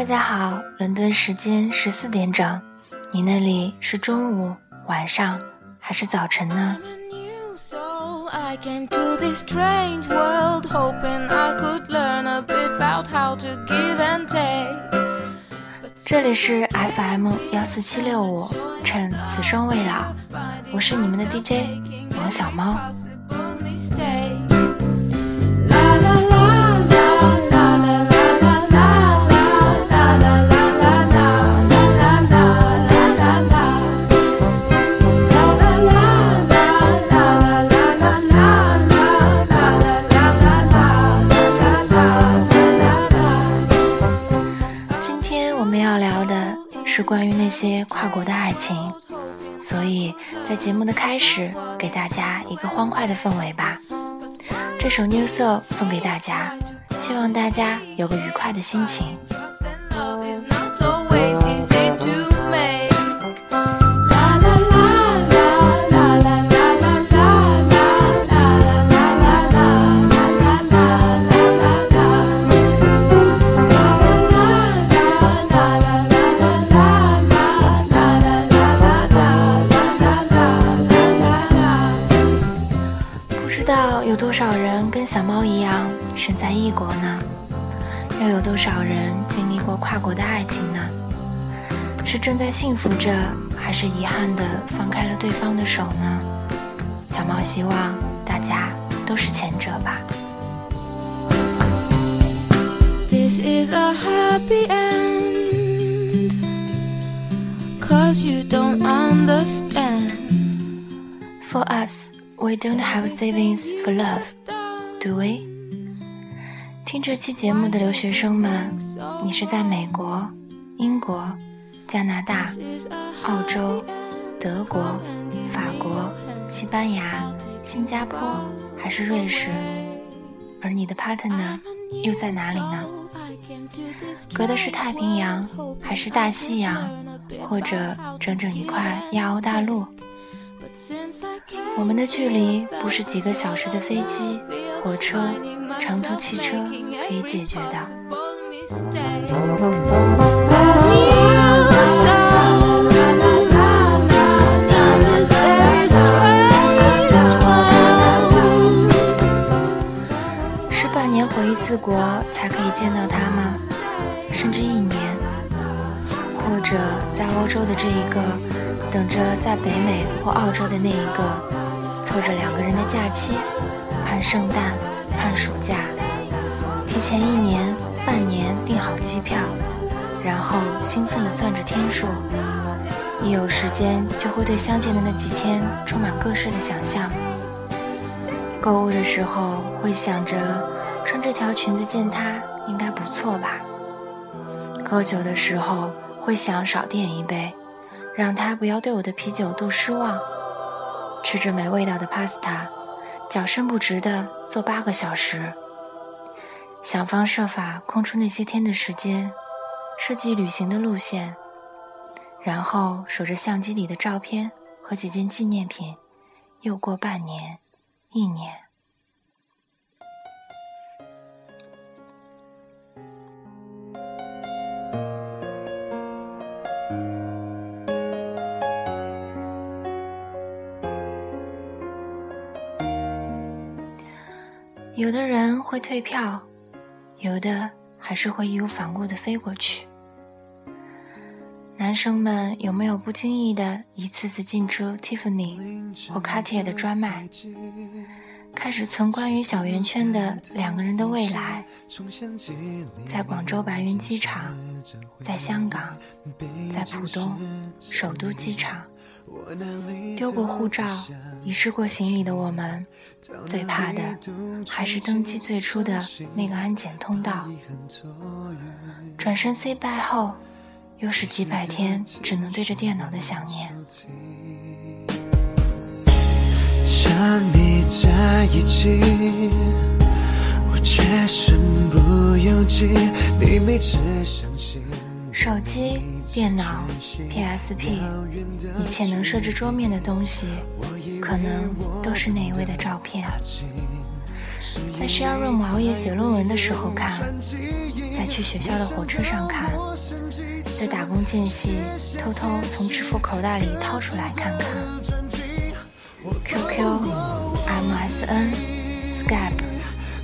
大家好，伦敦时间十四点整，你那里是中午、晚上还是早晨呢？这里是 FM 幺四七六五，趁此生未老，我是你们的 DJ 王小猫。关于那些跨国的爱情，所以在节目的开始，给大家一个欢快的氛围吧。这首《New Soul》送给大家，希望大家有个愉快的心情。小猫一样身在异国呢，又有多少人经历过跨国的爱情呢？是正在幸福着，还是遗憾的放开了对方的手呢？小猫希望大家都是前者吧。This is a happy end, cause you don't understand. For us, we don't have savings for love. Do we？听这期节目的留学生们，你是在美国、英国、加拿大、澳洲、德国、法国、西班牙、新加坡，还是瑞士？而你的 partner 又在哪里呢？隔的是太平洋，还是大西洋，或者整整一块亚欧大陆？我们的距离不是几个小时的飞机。火车、长途汽车可以解决的。是半年回一次国才可以见到他吗？甚至一年？或者在欧洲的这一个，等着在北美或澳洲的那一个，凑着两个人的假期？盼圣诞，盼暑假，提前一年、半年订好机票，然后兴奋地算着天数。一有时间，就会对相见的那几天充满各式的想象。购物的时候，会想着穿这条裙子见他应该不错吧。喝酒的时候，会想少点一杯，让他不要对我的啤酒肚失望。吃着没味道的 pasta。脚伸不直的坐八个小时，想方设法空出那些天的时间，设计旅行的路线，然后守着相机里的照片和几件纪念品，又过半年，一年。有的人会退票，有的还是会义无反顾地飞过去。男生们有没有不经意的一次次进出 Tiffany 或 Cartier 的专卖？开始存关于小圆圈的两个人的未来，在广州白云机场，在香港，在浦东首都机场，丢过护照、遗失过行李的我们，最怕的还是登机最初的那个安检通道。转身 say bye 后，又是几百天只能对着电脑的想念。想你在一起，我却身不由己。你每次相信。手机、电脑、PSP，一切能设置桌面的东西，可能都是那一位的照片。在 share room 熬夜写论文的时候看，在去学校的火车上看，在打工间隙偷偷从支付口袋里掏出来看看。QQ、MSN、Skype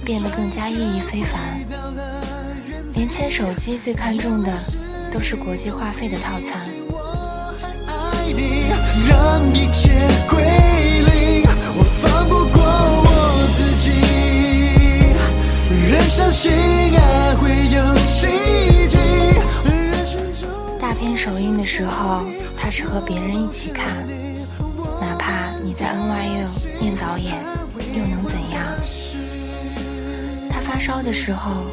变得更加意义非凡，连签手机最看重的都是国际话费的套餐。大片首映的时候，他是和别人一起看，哪怕你在 NYU 念导演，又能怎样？他发烧的时候，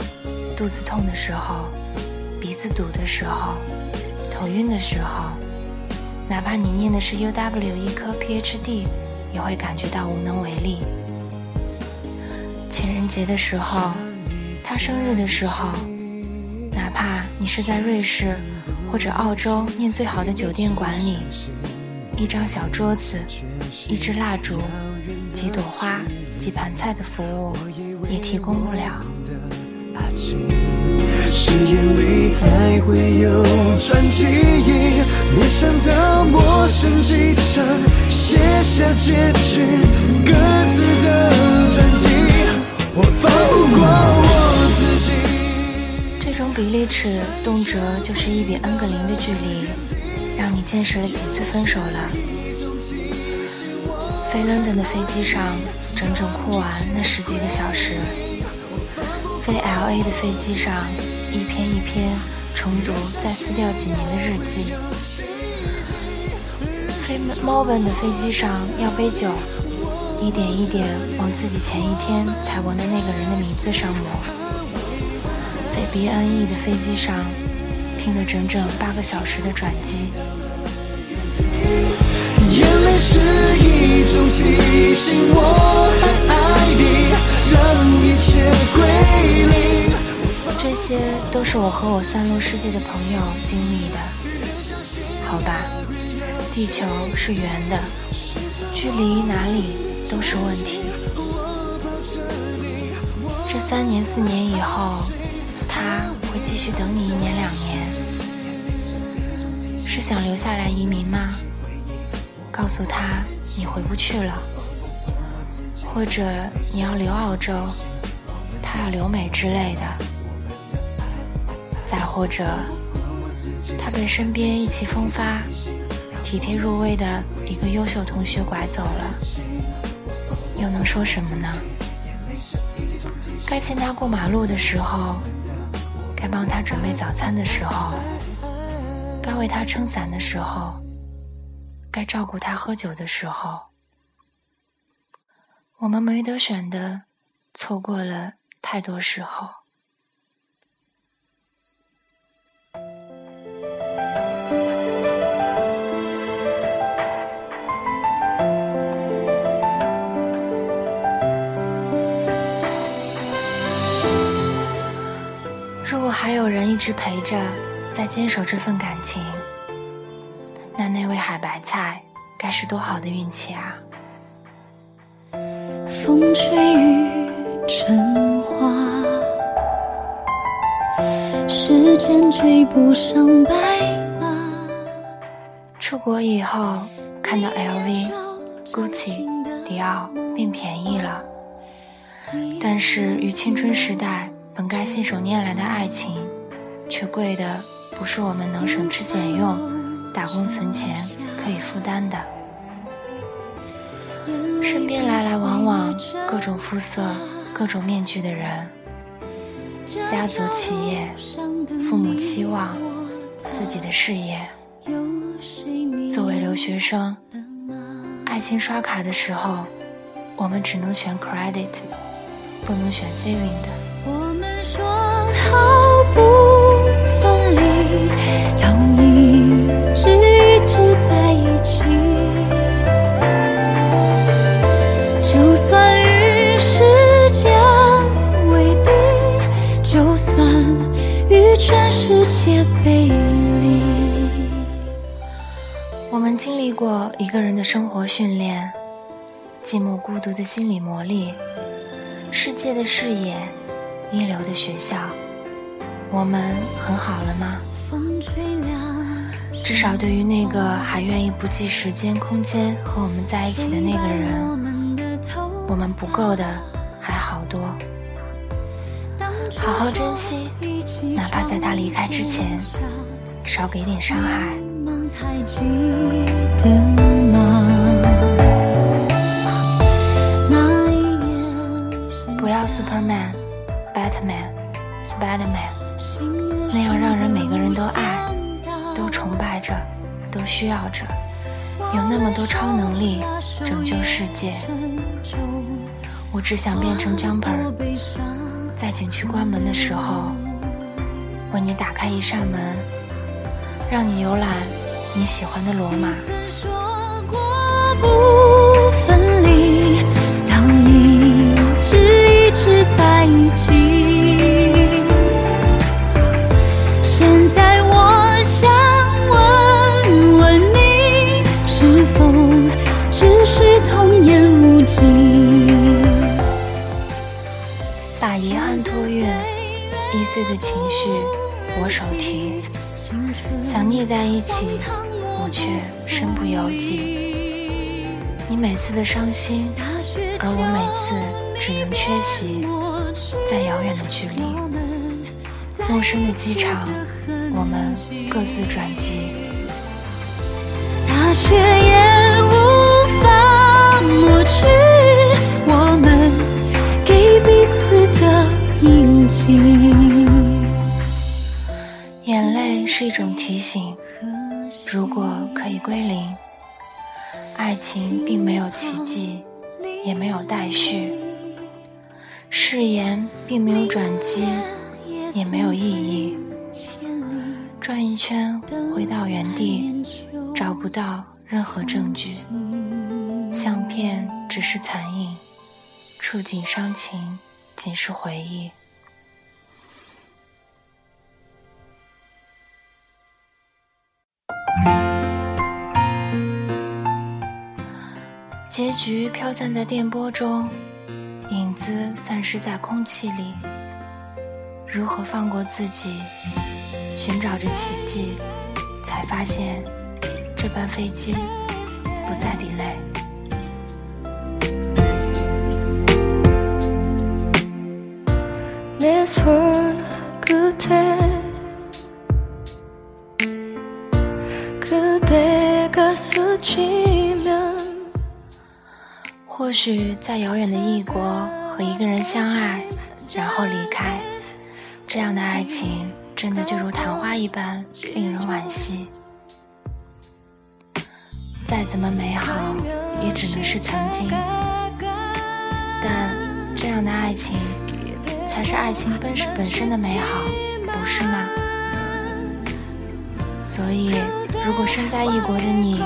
肚子痛的时候，鼻子堵的时候，头晕的时候，哪怕你念的是 UW 医科 PhD，也会感觉到无能为力。情人节的时候。他生日的时候，哪怕你是在瑞士或者澳洲念最好的酒店管理，一张小桌子、一支蜡烛、几朵花、几盘菜的服务也提供不了。我放不过我自己。这种比例尺动辄就是一比 n 个零的距离，让你见识了几次分手了。飞伦敦的飞机上，整整哭完那十几个小时；飞 L A 的飞机上，一篇一篇重读再撕掉几年的日记；飞 Melbourne 的飞机上要杯酒。一点一点往自己前一天踩过的那个人的名字上抹。飞 BNE 的飞机上，听了整整八个小时的转机。眼泪是一种提醒，我还爱你，让一切归零。这些都是我和我散落世界的朋友经历的。好吧，地球是圆的，距离哪里？都是问题。这三年四年以后，他会继续等你一年两年。是想留下来移民吗？告诉他你回不去了，或者你要留澳洲，他要留美之类的。再或者，他被身边意气风发、体贴入微的一个优秀同学拐走了。又能说什么呢？该牵他过马路的时候，该帮他准备早餐的时候，该为他撑伞的时候，该照顾他喝酒的时候，我们没得选的，错过了太多时候。着，在坚守这份感情，那那位海白菜该是多好的运气啊！风吹雨成花，时间追不上白马。出国以后看到 LV、GUCCI、迪奥变便宜了，但是与青春时代。本该信手拈来的爱情，却贵的不是我们能省吃俭用、打工存钱可以负担的。身边来来往往各种肤色、各种面具的人，家族企业、父母期望、自己的事业。作为留学生，爱情刷卡的时候，我们只能选 credit，不能选 saving 的。我们说好孤独的心理磨砺，世界的视野，一流的学校，我们很好了吗？至少对于那个还愿意不计时间、空间和我们在一起的那个人，我们不够的还好多。好好珍惜，哪怕在他离开之前，少给点伤害。Superman、Batman、Spiderman，那样让人每个人都爱、都崇拜着、都需要着，有那么多超能力拯救世界。我只想变成 Jumper，在景区关门的时候，为你打开一扇门，让你游览你喜欢的罗马。碎的情绪我手提，想腻在一起，我却身不由己。你每次的伤心，而我每次只能缺席。在遥远的距离，陌生的机场，我们各自转机。大雪也无法抹去我们给彼此的印记。是一种提醒，如果可以归零，爱情并没有奇迹，也没有待续。誓言并没有转机，也没有意义。转一圈回到原地，找不到任何证据。相片只是残影，触景伤情仅是回忆。结局飘散在电波中。影子散失在空气里，如何放过自己？寻找着奇迹，才发现这班飞机不再 delay。许在遥远的异国和一个人相爱，然后离开，这样的爱情真的就如昙花一般令人惋惜。再怎么美好，也只能是曾经。但这样的爱情，才是爱情本身本身的美好，不是吗？所以，如果身在异国的你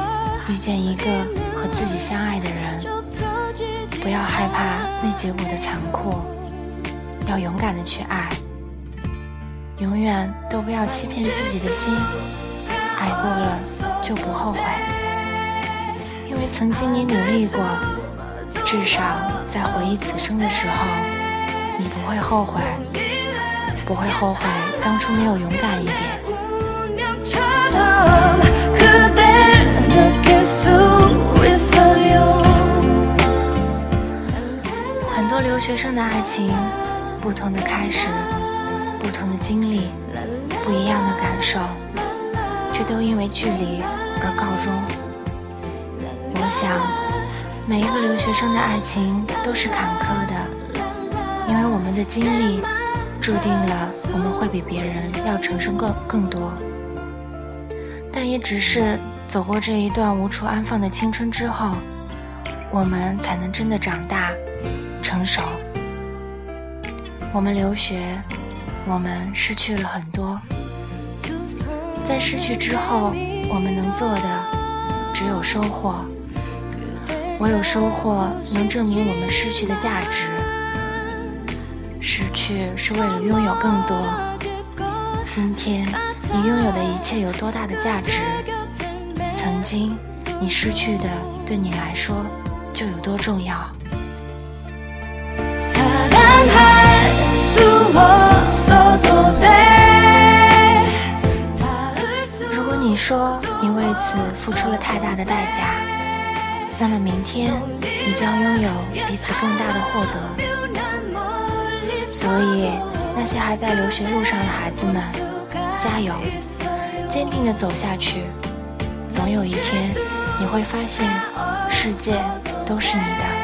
遇见一个和自己相爱的人，不要害怕那结果的残酷，要勇敢的去爱。永远都不要欺骗自己的心，爱过了就不后悔。因为曾经你努力过，至少在回忆此生的时候，你不会后悔，不会后悔当初没有勇敢一点。留学生的爱情，不同的开始，不同的经历，不一样的感受，却都因为距离而告终。我想，每一个留学生的爱情都是坎坷的，因为我们的经历注定了我们会比别人要承受更更多。但也只是走过这一段无处安放的青春之后，我们才能真的长大。成熟，我们留学，我们失去了很多。在失去之后，我们能做的只有收获。唯有收获能证明我们失去的价值。失去是为了拥有更多。今天你拥有的一切有多大的价值？曾经你失去的，对你来说就有多重要。如果你说你为此付出了太大的代价，那么明天你将拥有比此更大的获得。所以，那些还在留学路上的孩子们，加油，坚定地走下去。总有一天，你会发现，世界都是你的。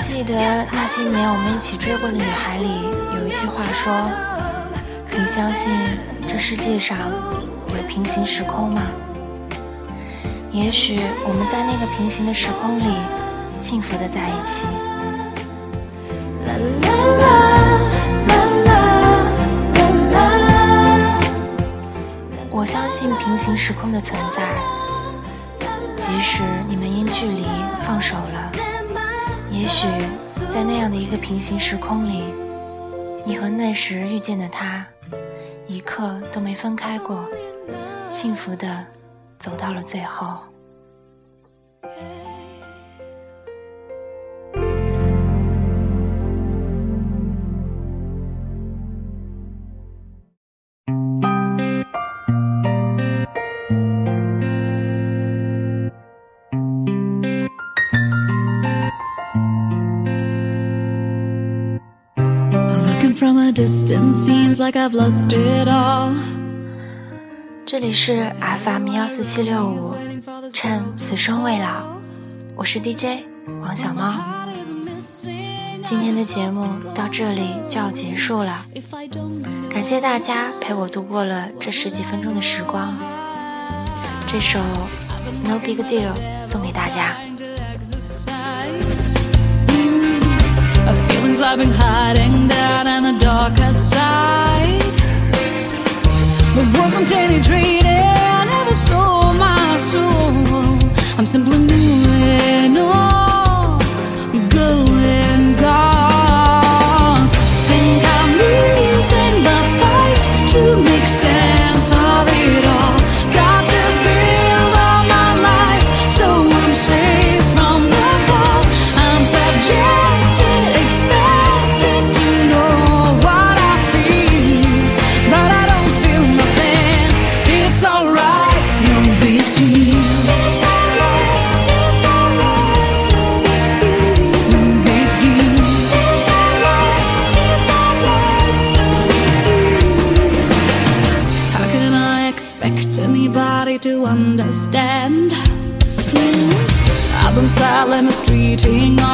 记得那些年我们一起追过的女孩里，有一句话说：“你相信这世界上有平行时空吗？”也许我们在那个平行的时空里，幸福的在一起。平行时空的存在，即使你们因距离放手了，也许在那样的一个平行时空里，你和那时遇见的他，一刻都没分开过，幸福的走到了最后。From a distance seems like I've lost it all 这里是 FM 幺四七六五，趁此生未老，我是 DJ 王小猫。今天的节目到这里就要结束了，感谢大家陪我度过了这十几分钟的时光。这首 No Big Deal 送给大家。Feelings I've been hiding down in the darker side. There wasn't any trading, I never sold my soul. I'm simply moving I'm mistreating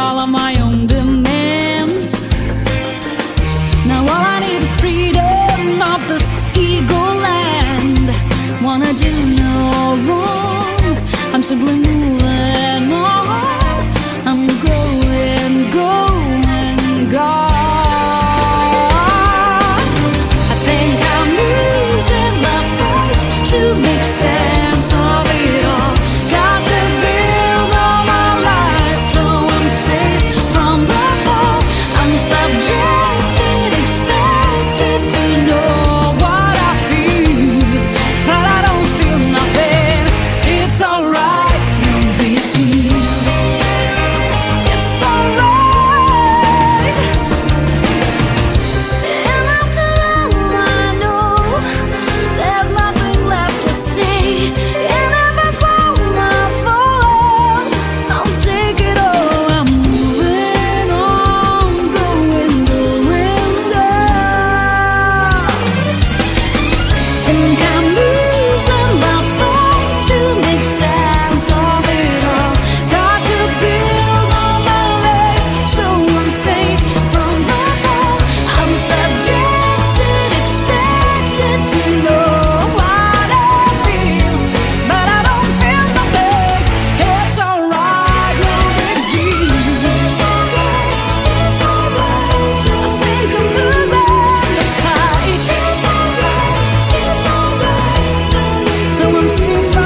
seem right.